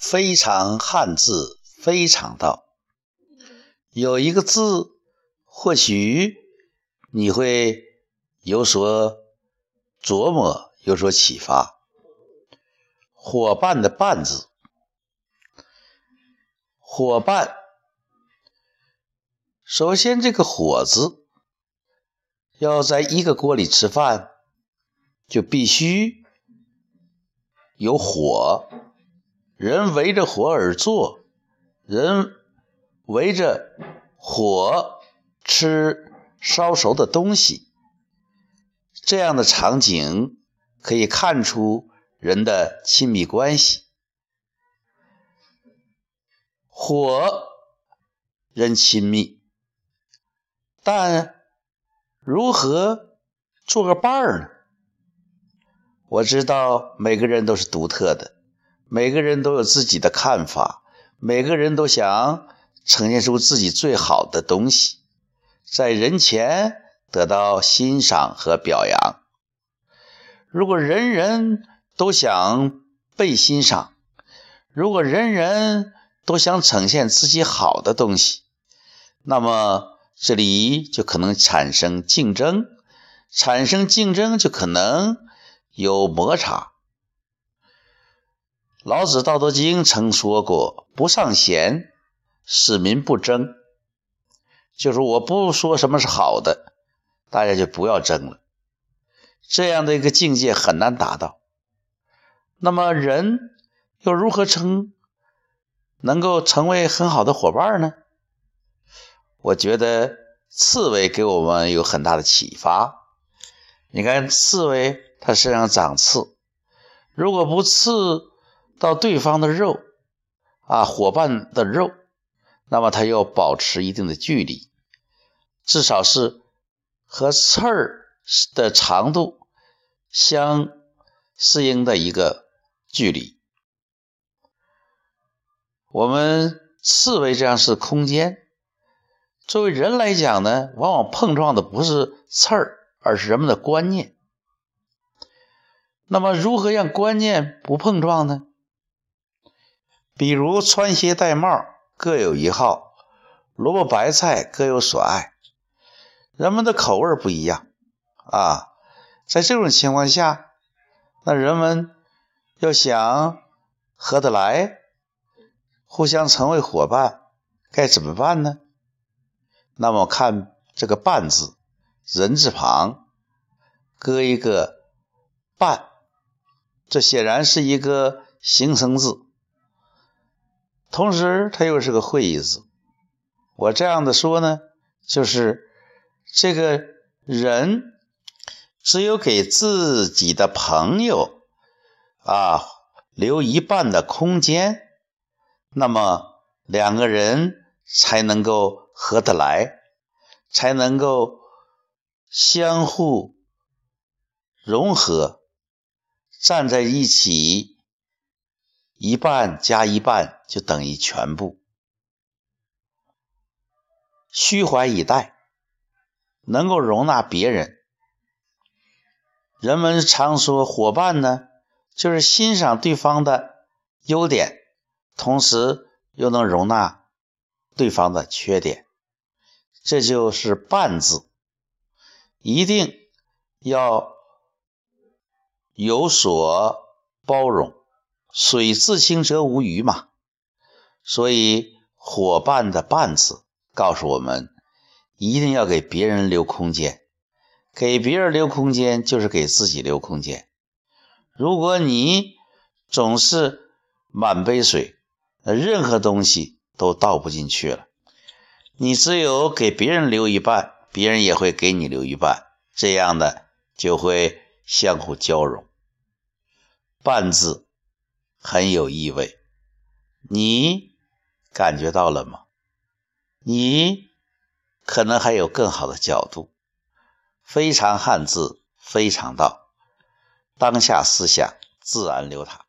非常汉字，非常道。有一个字，或许你会有所琢磨，有所启发。伙伴的“伴”字，伙伴。首先，这个“火”字要在一个锅里吃饭，就必须有火。人围着火而坐，人围着火吃烧熟的东西，这样的场景可以看出人的亲密关系。火人亲密，但如何做个伴儿呢？我知道每个人都是独特的。每个人都有自己的看法，每个人都想呈现出自己最好的东西，在人前得到欣赏和表扬。如果人人都想被欣赏，如果人人都想呈现自己好的东西，那么这里就可能产生竞争，产生竞争就可能有摩擦。老子《道德经》曾说过：“不尚贤，使民不争。”就是我不说什么是好的，大家就不要争了。这样的一个境界很难达到。那么人又如何成能够成为很好的伙伴呢？我觉得刺猬给我们有很大的启发。你看，刺猬它身上长刺，如果不刺，到对方的肉啊，伙伴的肉，那么他要保持一定的距离，至少是和刺儿的长度相适应的一个距离。我们刺猬这样是空间，作为人来讲呢，往往碰撞的不是刺儿，而是人们的观念。那么，如何让观念不碰撞呢？比如穿鞋戴帽各有一好，萝卜白菜各有所爱，人们的口味不一样啊。在这种情况下，那人们要想合得来，互相成为伙伴，该怎么办呢？那么看这个“伴”字，人字旁搁一个“伴”，这显然是一个形声字。同时，它又是个会意字。我这样的说呢，就是这个人只有给自己的朋友啊留一半的空间，那么两个人才能够合得来，才能够相互融合，站在一起。一半加一半就等于全部，虚怀以待，能够容纳别人。人们常说伙伴呢，就是欣赏对方的优点，同时又能容纳对方的缺点，这就是“伴”字，一定要有所包容。水自清则无鱼嘛，所以伙伴的“伴”字告诉我们，一定要给别人留空间。给别人留空间，就是给自己留空间。如果你总是满杯水，那任何东西都倒不进去了。你只有给别人留一半，别人也会给你留一半，这样的就会相互交融。“伴”字。很有意味，你感觉到了吗？你可能还有更好的角度。非常汉字，非常道，当下思想自然流淌。